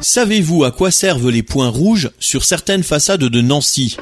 Savez-vous à quoi servent les points rouges sur certaines façades de Nancy?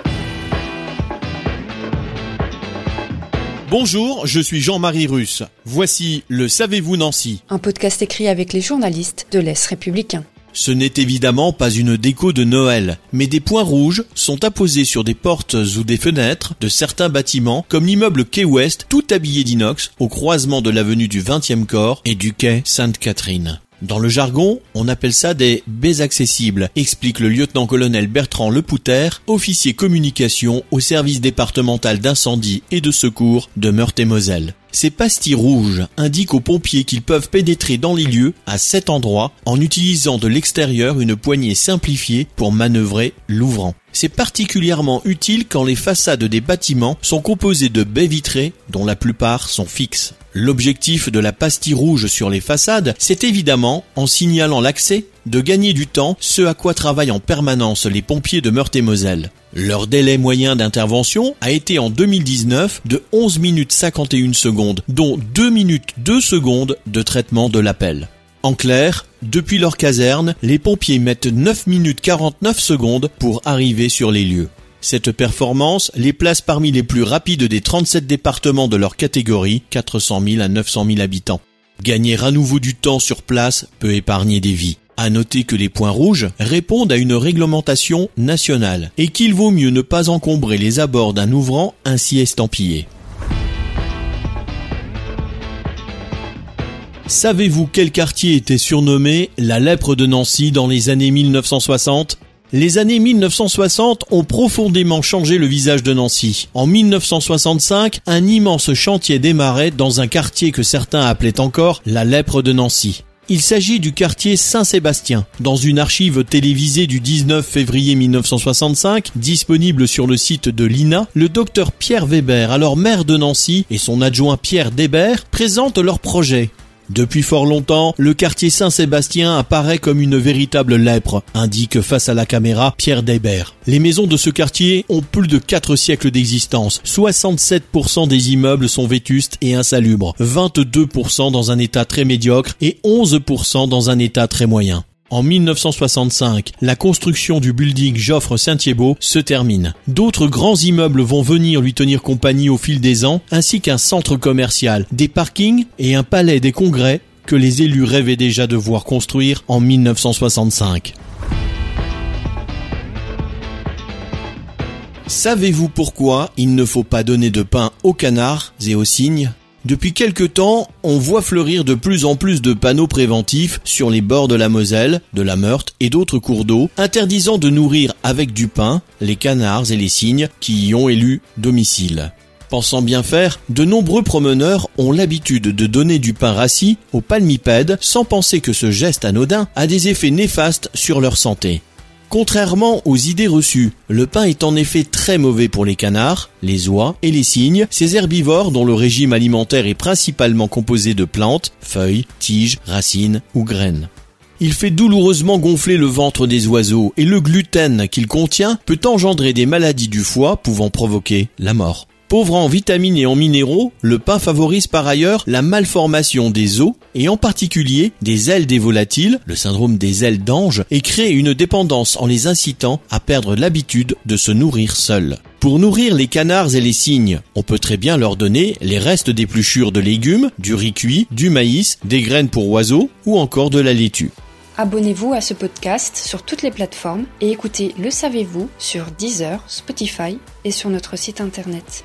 Bonjour, je suis Jean-Marie Russe. Voici le Savez-vous Nancy? Un podcast écrit avec les journalistes de l'Est républicain. Ce n'est évidemment pas une déco de Noël, mais des points rouges sont apposés sur des portes ou des fenêtres de certains bâtiments, comme l'immeuble Quai Ouest, tout habillé d'inox, au croisement de l'avenue du 20e corps et du quai Sainte-Catherine. Dans le jargon, on appelle ça des baies accessibles, explique le lieutenant-colonel Bertrand Lepouter, officier communication au service départemental d'incendie et de secours de Meurthe-et-Moselle. Ces pastilles rouges indiquent aux pompiers qu'ils peuvent pénétrer dans les lieux à cet endroit en utilisant de l'extérieur une poignée simplifiée pour manœuvrer l'ouvrant. C'est particulièrement utile quand les façades des bâtiments sont composées de baies vitrées dont la plupart sont fixes. L'objectif de la pastille rouge sur les façades, c'est évidemment, en signalant l'accès, de gagner du temps, ce à quoi travaillent en permanence les pompiers de Meurthe-et-Moselle. Leur délai moyen d'intervention a été en 2019 de 11 minutes 51 secondes, dont 2 minutes 2 secondes de traitement de l'appel. En clair, depuis leur caserne, les pompiers mettent 9 minutes 49 secondes pour arriver sur les lieux. Cette performance les place parmi les plus rapides des 37 départements de leur catégorie, 400 000 à 900 000 habitants. Gagner à nouveau du temps sur place peut épargner des vies. À noter que les points rouges répondent à une réglementation nationale et qu'il vaut mieux ne pas encombrer les abords d'un ouvrant ainsi estampillé. Savez-vous quel quartier était surnommé la lèpre de Nancy dans les années 1960 les années 1960 ont profondément changé le visage de Nancy. En 1965, un immense chantier démarrait dans un quartier que certains appelaient encore la lèpre de Nancy. Il s'agit du quartier Saint-Sébastien. Dans une archive télévisée du 19 février 1965, disponible sur le site de l'INA, le docteur Pierre Weber, alors maire de Nancy, et son adjoint Pierre Debert présentent leur projet. Depuis fort longtemps, le quartier Saint-Sébastien apparaît comme une véritable lèpre, indique face à la caméra Pierre Debert. Les maisons de ce quartier ont plus de 4 siècles d'existence. 67% des immeubles sont vétustes et insalubres, 22% dans un état très médiocre et 11% dans un état très moyen. En 1965, la construction du building Joffre Saint-Thiébaut se termine. D'autres grands immeubles vont venir lui tenir compagnie au fil des ans, ainsi qu'un centre commercial, des parkings et un palais des congrès que les élus rêvaient déjà de voir construire en 1965. Savez-vous pourquoi il ne faut pas donner de pain aux canards et aux cygnes? Depuis quelque temps, on voit fleurir de plus en plus de panneaux préventifs sur les bords de la Moselle, de la Meurthe et d'autres cours d'eau, interdisant de nourrir avec du pain les canards et les cygnes qui y ont élu domicile. Pensant bien faire, de nombreux promeneurs ont l'habitude de donner du pain rassis aux palmipèdes sans penser que ce geste anodin a des effets néfastes sur leur santé. Contrairement aux idées reçues, le pain est en effet très mauvais pour les canards, les oies et les cygnes, ces herbivores dont le régime alimentaire est principalement composé de plantes, feuilles, tiges, racines ou graines. Il fait douloureusement gonfler le ventre des oiseaux et le gluten qu'il contient peut engendrer des maladies du foie pouvant provoquer la mort. Pauvre en vitamines et en minéraux, le pain favorise par ailleurs la malformation des os et en particulier des ailes des volatiles, le syndrome des ailes d'ange, et crée une dépendance en les incitant à perdre l'habitude de se nourrir seuls. Pour nourrir les canards et les cygnes, on peut très bien leur donner les restes d'épluchures de légumes, du riz cuit, du maïs, des graines pour oiseaux ou encore de la laitue. Abonnez-vous à ce podcast sur toutes les plateformes et écoutez Le Savez-vous sur Deezer, Spotify et sur notre site internet.